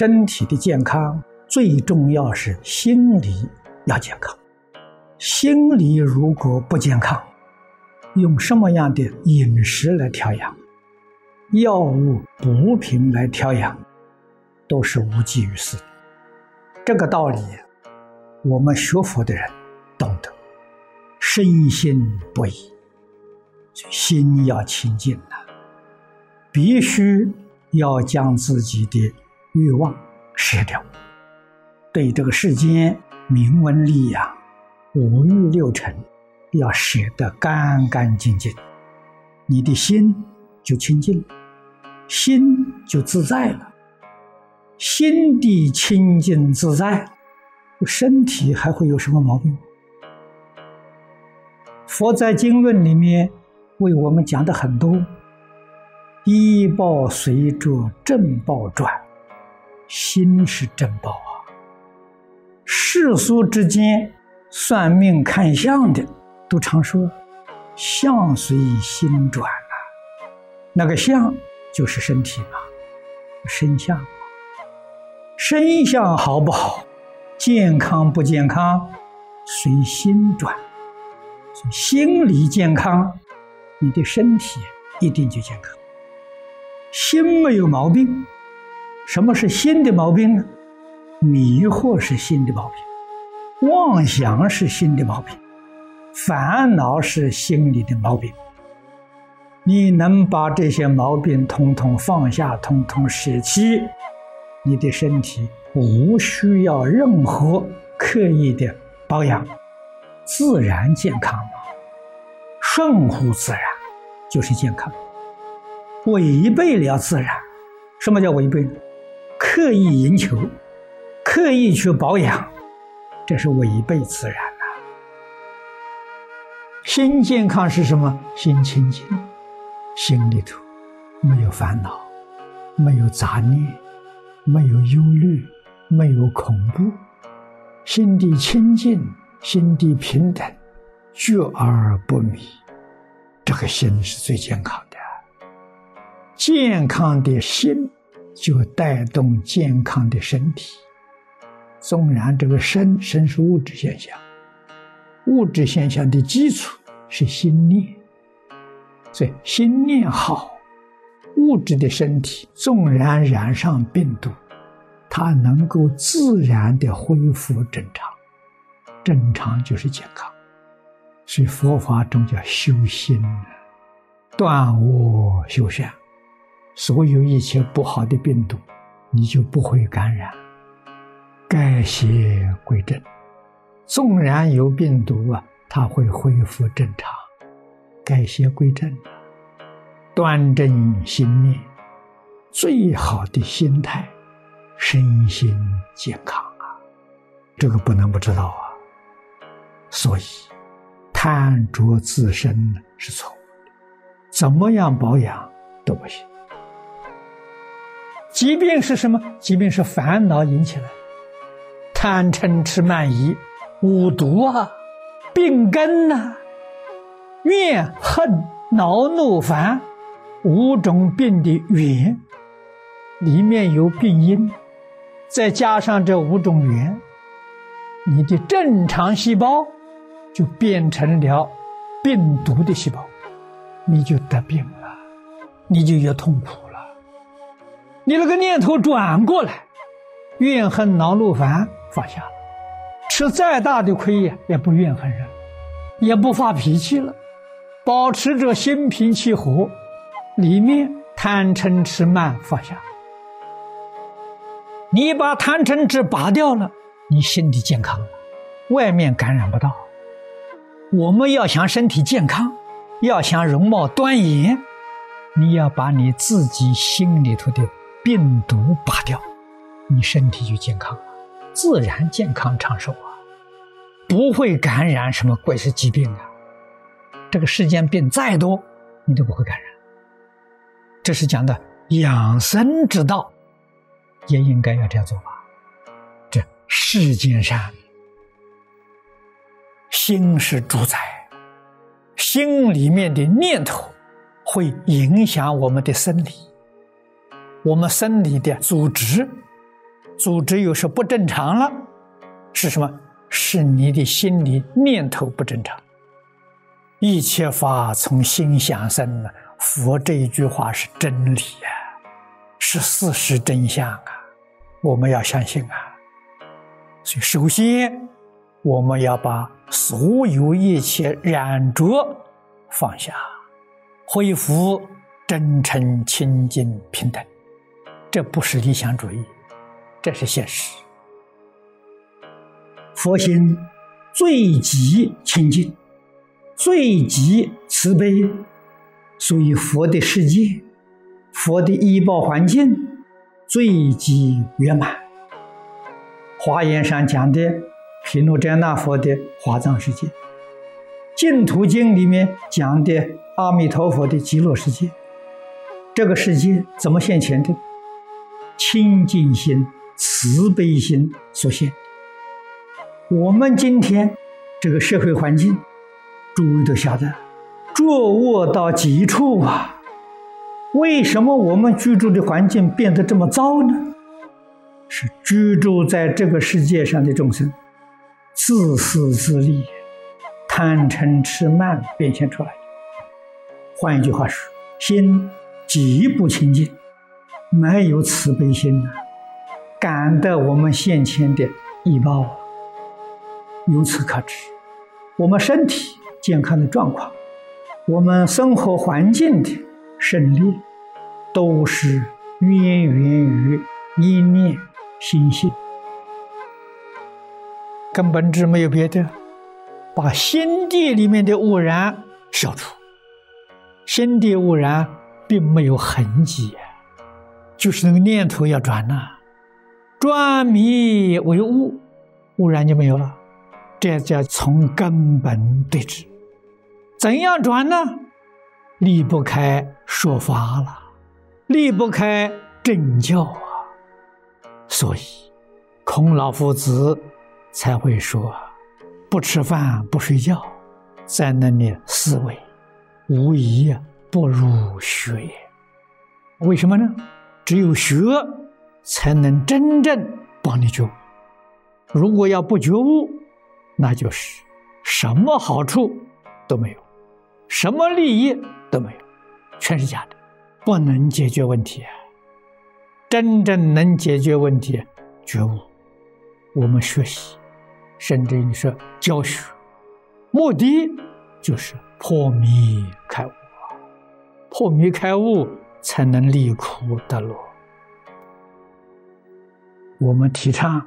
身体的健康最重要是心理要健康。心理如果不健康，用什么样的饮食来调养，药物补品来调养，都是无济于事。这个道理，我们学佛的人懂得，深信不疑。心要清净呐，必须要将自己的欲望舍掉，对这个世间名闻利养、五欲六尘，要舍得干干净净，你的心就清净了，心就自在了。心地清净自在，身体还会有什么毛病？佛在经论里面。为我们讲的很多，医报随着正报转，心是正报啊。世俗之间算命看相的，都常说相随心转啊。那个相就是身体嘛，身相，身相好不好，健康不健康，随心转，心理健康。你的身体一定就健康，心没有毛病。什么是心的毛病呢？迷惑是心的毛病，妄想是心的毛病，烦恼是心里的毛病。你能把这些毛病通通放下，通通舍弃，你的身体无需要任何刻意的保养，自然健康。顺乎自然，就是健康。违背了自然，什么叫违背？刻意赢球，刻意去保养，这是违背自然呐。心健康是什么？心清净，心里头没有烦恼，没有杂念，没有忧虑，没有恐怖，心地清净，心地平等。觉而不迷，这个心是最健康的。健康的心就带动健康的身体。纵然这个身身是物质现象，物质现象的基础是心念，所以心念好，物质的身体纵然染上病毒，它能够自然的恢复正常。正常就是健康。所以佛法中叫修心，断恶修善，所有一切不好的病毒，你就不会感染，改邪归正。纵然有病毒啊，它会恢复正常，改邪归正，端正心念，最好的心态，身心健康啊，这个不能不知道啊。所以。贪着自身是错误的，怎么样保养都不行。疾病是什么？疾病是烦恼引起来，贪嗔痴慢疑，五毒啊，病根呐，怨恨恼怒烦，五种病的源，里面有病因，再加上这五种缘，你的正常细胞。就变成了病毒的细胞，你就得病了，你就越痛苦。你那个念头转过来，怨恨恼怒烦放下了，吃再大的亏呀，也不怨恨人，也不发脾气了，保持着心平气和，里面贪嗔痴慢放下。你把贪嗔痴拔掉了，你心理健康了，外面感染不到。我们要想身体健康，要想容貌端严，你要把你自己心里头的病毒拔掉，你身体就健康了，自然健康长寿啊，不会感染什么怪事疾病啊。这个世间病再多，你都不会感染。这是讲的养生之道，也应该要这样做吧。这世间上。心是主宰，心里面的念头会影响我们的生理，我们生理的组织组织又是不正常了，是什么？是你的心理念头不正常。一切法从心想生啊！佛这一句话是真理呀，是事实真相啊！我们要相信啊！所以，首先我们要把所有一切染着放下，恢复真诚、清净、平等。这不是理想主义，这是现实。佛心最极清净，最极慈悲，所以佛的世界，佛的医报环境最极圆满。华严上讲的毗卢遮那佛的华藏世界，净土经里面讲的阿弥陀佛的极乐世界，这个世界怎么现前的？清净心、慈悲心所现。我们今天这个社会环境，诸位都晓得，浊恶到极处啊！为什么我们居住的环境变得这么糟呢？是居住在这个世界上的众生，自私自利、贪嗔痴慢变现出来的。换一句话说，心极不清净，没有慈悲心呐，感得我们现前的医报。由此可知，我们身体健康的状况，我们生活环境的胜利，都是渊源于一念。心性根本质没有别的，把心地里面的污染消除。心地污染并没有痕迹，就是那个念头要转呐，转迷为悟，悟然就没有了。这叫从根本对治。怎样转呢？离不开说法了，离不开正教啊。所以，孔老夫子才会说：“不吃饭不睡觉，在那里思维，无疑不如学。为什么呢？只有学，才能真正帮你觉悟。如果要不觉悟，那就是什么好处都没有，什么利益都没有，全是假的，不能解决问题。”真正能解决问题，觉悟。我们学习，甚至于说教学，目的就是破迷开悟！破迷开悟，才能离苦得乐。我们提倡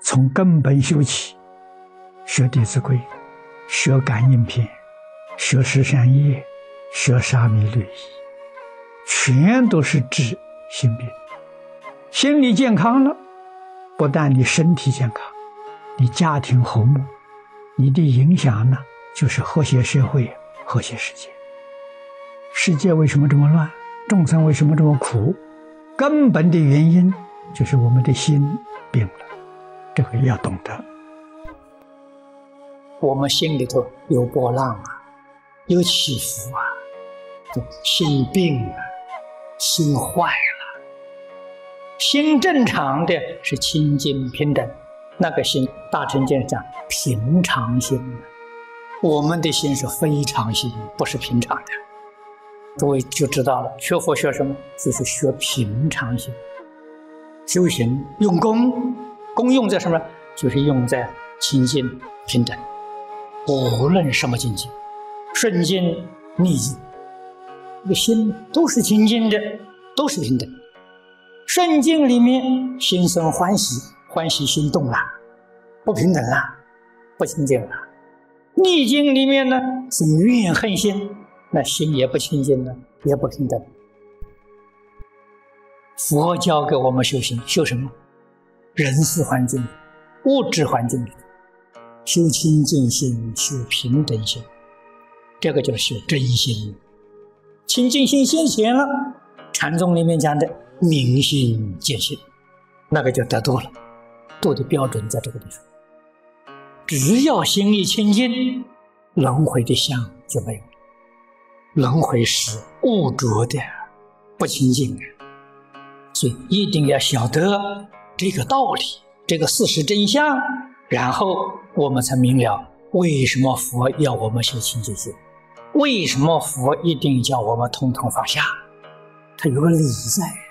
从根本修起，学《弟子规》，学《感应篇》，学《十善业》，学《沙弥律仪》，全都是治心病。心理健康了，不但你身体健康，你家庭和睦，你的影响呢，就是和谐社会、和谐世界。世界为什么这么乱？众生为什么这么苦？根本的原因就是我们的心病了。这个要懂得。我们心里头有波浪啊，有起伏啊，心病了，心坏了。心正常的是清净平等，那个心大乘经讲平常心。我们的心是非常心，不是平常的。诸位就知道了，学佛学什么？就是学平常心。修行用功，功用在什么？就是用在清净平等。无论什么境界，顺境逆境，这个心都是清净的，都是平等。圣经里面心生欢喜，欢喜心动了，不平等了，不清净了；逆境里面呢是怨恨心，那心也不清净了，也不平等。佛教给我们修行，修什么？人事环境、物质环境里，修清净心，修平等心，这个就是修真心。清净心现前了，禅宗里面讲的。明心见性，那个就得度了。度的标准在这个地方。只要心一清净，轮回的相就没有。轮回是物浊的，不清净的。所以一定要晓得这个道理，这个事实真相，然后我们才明了为什么佛要我们修清净心，为什么佛一定叫我们统统放下，他有个理在。